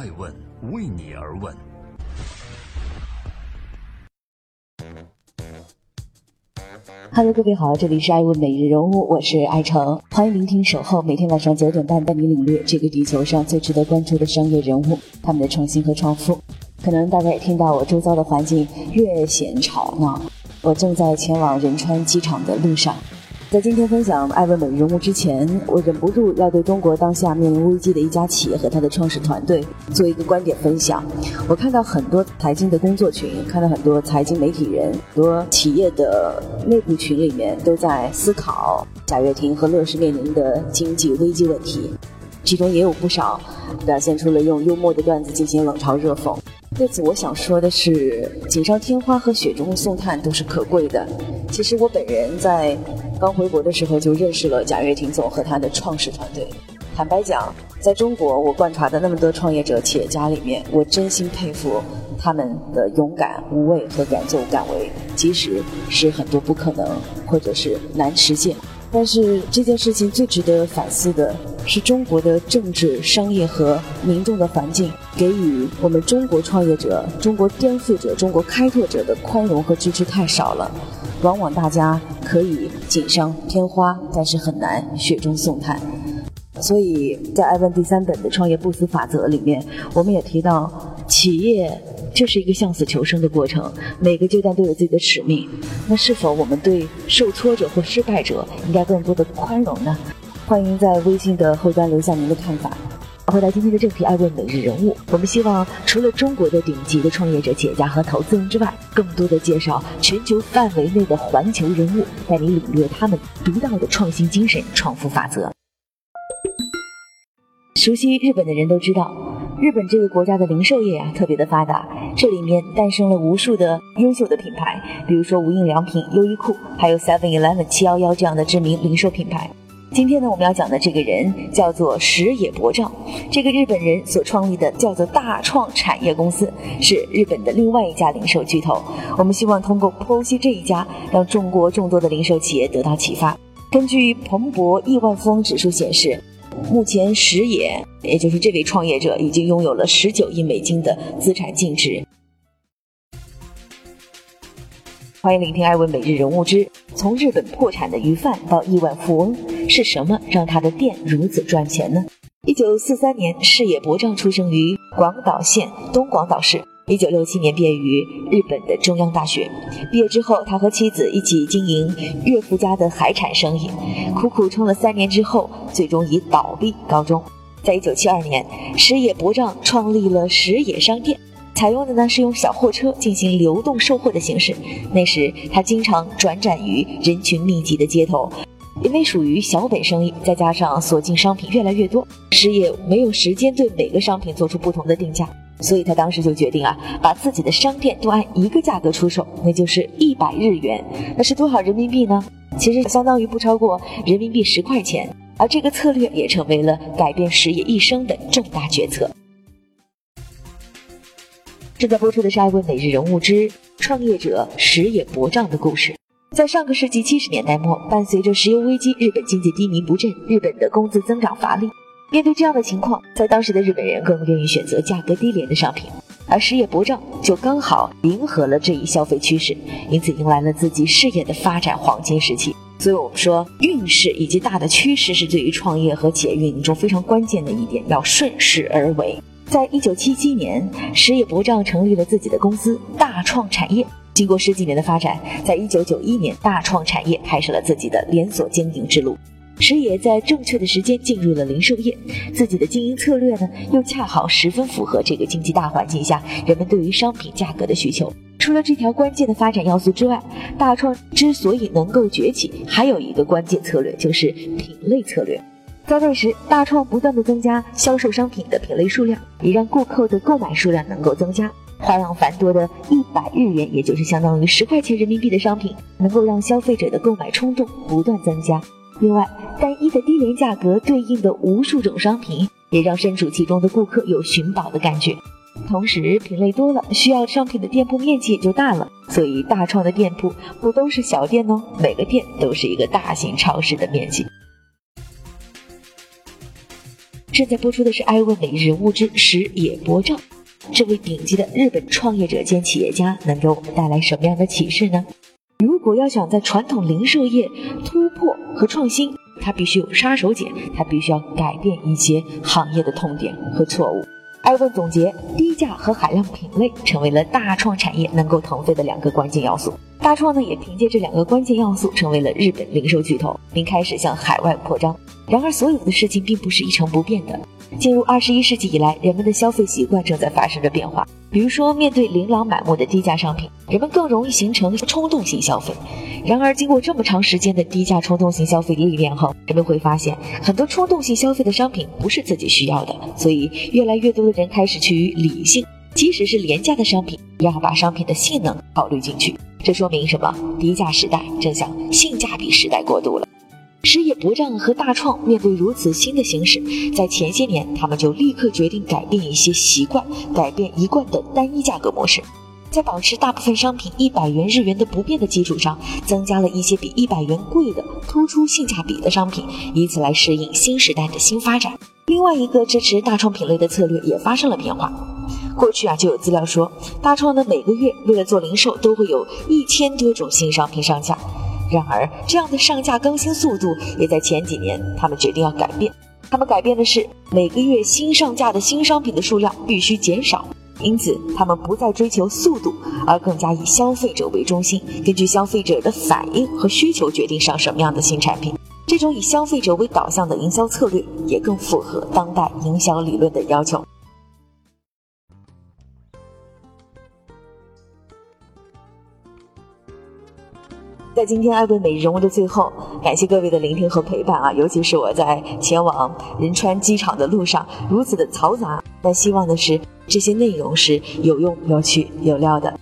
爱问为你而问。Hello，各位好，这里是爱问每日人物，我是爱成，欢迎聆听守候，每天晚上九点半带你领略这个地球上最值得关注的商业人物，他们的创新和创富。可能大家也听到我周遭的环境略显吵闹，我正在前往仁川机场的路上。在今天分享艾问每日人物之前，我忍不住要对中国当下面临危机的一家企业和它的创始团队做一个观点分享。我看到很多财经的工作群，看到很多财经媒体人，很多企业的内部群里面都在思考贾跃亭和乐视面临的经济危机问题，其中也有不少表现出了用幽默的段子进行冷嘲热讽。对此，我想说的是，锦上添花和雪中送炭都是可贵的。其实我本人在。刚回国的时候就认识了贾跃亭总和他的创始团队。坦白讲，在中国我观察的那么多创业者、企业家里面，我真心佩服他们的勇敢、无畏和敢作敢为，即使是很多不可能或者是难实现。但是这件事情最值得反思的是，中国的政治、商业和民众的环境给予我们中国创业者、中国颠覆者、中国开拓者的宽容和支持太少了。往往大家可以锦上添花，但是很难雪中送炭。所以在艾问第三本的创业不死法则里面，我们也提到，企业就是一个向死求生的过程，每个阶段都有自己的使命。那是否我们对受挫者或失败者应该更多的宽容呢？欢迎在微信的后端留下您的看法。回答今天的正题，爱问每日人物。我们希望除了中国的顶级的创业者、企业家和投资人之外，更多的介绍全球范围内的环球人物，带你领略他们独到的创新精神、创富法则。熟悉日本的人都知道，日本这个国家的零售业啊特别的发达，这里面诞生了无数的优秀的品牌，比如说无印良品、优衣库，还有 Seven Eleven、七幺幺这样的知名零售品牌。今天呢，我们要讲的这个人叫做石野博丈，这个日本人所创立的叫做大创产业公司，是日本的另外一家零售巨头。我们希望通过剖析这一家，让中国众多的零售企业得到启发。根据彭博亿万富翁指数显示，目前石野，也就是这位创业者，已经拥有了十九亿美金的资产净值。欢迎聆听艾文每日人物之从日本破产的鱼贩到亿万富翁，是什么让他的店如此赚钱呢？一九四三年，矢野博丈出生于广岛县东广岛市。一九六七年毕业于日本的中央大学。毕业之后，他和妻子一起经营岳父家的海产生意，苦苦撑了三年之后，最终以倒闭告终。在一九七二年，矢野博丈创立了矢野商店。采用的呢是用小货车进行流动售货的形式。那时他经常转展于人群密集的街头，因为属于小本生意，再加上所进商品越来越多，事业没有时间对每个商品做出不同的定价，所以他当时就决定啊，把自己的商店都按一个价格出售，那就是一百日元，那是多少人民币呢？其实相当于不超过人民币十块钱。而这个策略也成为了改变实业一生的重大决策。正在播出的是《爱问每日人物之创业者石野博丈的故事》。在上个世纪七十年代末，伴随着石油危机，日本经济低迷不振，日本的工资增长乏力。面对这样的情况，在当时的日本人更愿意选择价格低廉的商品，而石野博丈就刚好迎合了这一消费趋势，因此迎来了自己事业的发展黄金时期。所以，我们说运势以及大的趋势是对于创业和企业运营中非常关键的一点，要顺势而为。在一九七七年，石野博丈成立了自己的公司大创产业。经过十几年的发展，在一九九一年，大创产业开始了自己的连锁经营之路。石野在正确的时间进入了零售业，自己的经营策略呢，又恰好十分符合这个经济大环境下人们对于商品价格的需求。除了这条关键的发展要素之外，大创之所以能够崛起，还有一个关键策略，就是品类策略。在那时，大创不断的增加销售商品的品类数量，也让顾客的购买数量能够增加。花样繁多的一百日元，也就是相当于十块钱人民币的商品，能够让消费者的购买冲动不断增加。另外，单一的低廉价格对应的无数种商品，也让身处其中的顾客有寻宝的感觉。同时，品类多了，需要商品的店铺面积也就大了。所以，大创的店铺不都是小店哦，每个店都是一个大型超市的面积。正在播出的是《爱问每日物之石野博照》，这位顶级的日本创业者兼企业家能给我们带来什么样的启示呢？如果要想在传统零售业突破和创新，它必须有杀手锏，它必须要改变一些行业的痛点和错误。艾问总结，低价和海量品类成为了大创产业能够腾飞的两个关键要素。大创呢，也凭借这两个关键要素，成为了日本零售巨头，并开始向海外扩张。然而，所有的事情并不是一成不变的。进入二十一世纪以来，人们的消费习惯正在发生着变化。比如说，面对琳琅满目的低价商品，人们更容易形成冲动性消费。然而，经过这么长时间的低价冲动性消费历练后，人们会发现，很多冲动性消费的商品不是自己需要的。所以，越来越多的人开始趋于理性，即使是廉价的商品，也要把商品的性能考虑进去。这说明什么？低价时代正向性价比时代过渡了。石野博丈和大创面对如此新的形势，在前些年，他们就立刻决定改变一些习惯，改变一贯的单一价格模式，在保持大部分商品一百元日元的不变的基础上，增加了一些比一百元贵的突出性价比的商品，以此来适应新时代的新发展。另外一个支持大创品类的策略也发生了变化。过去啊，就有资料说，大创呢每个月为了做零售，都会有一千多种新商品上架。然而，这样的上架更新速度也在前几年，他们决定要改变。他们改变的是每个月新上架的新商品的数量必须减少，因此他们不再追求速度，而更加以消费者为中心，根据消费者的反应和需求决定上什么样的新产品。这种以消费者为导向的营销策略，也更符合当代营销理论的要求。在今天爱问每日人物的最后，感谢各位的聆听和陪伴啊！尤其是我在前往仁川机场的路上如此的嘈杂，但希望的是这些内容是有用、有趣、有料的。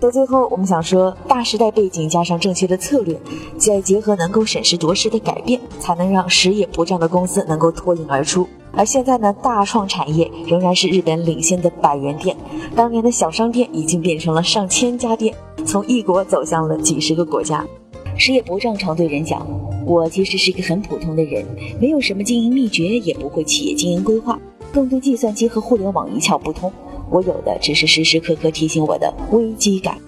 在最后，我们想说，大时代背景加上正确的策略，再结合能够审时度势的改变，才能让实业不涨的公司能够脱颖而出。而现在呢，大创产业仍然是日本领先的百元店，当年的小商店已经变成了上千家店。从一国走向了几十个国家，石野博丈常对人讲：“我其实是一个很普通的人，没有什么经营秘诀，也不会企业经营规划，更对计算机和互联网一窍不通。我有的只是时时刻刻提醒我的危机感。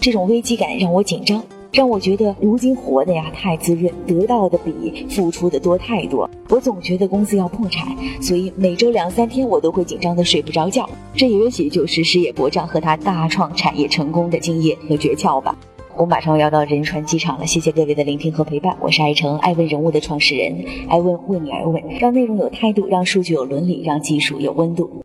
这种危机感让我紧张，让我觉得如今活的呀太滋润，得到的比付出的多太多。我总觉得公司要破产，所以每周两三天我都会紧张的睡不着觉。”这也许就是石野博丈和他大创产业成功的经验和诀窍吧。我马上要到仁川机场了，谢谢各位的聆听和陪伴。我是爱成爱问人物的创始人，爱问为你而问，让内容有态度，让数据有伦理，让技术有温度。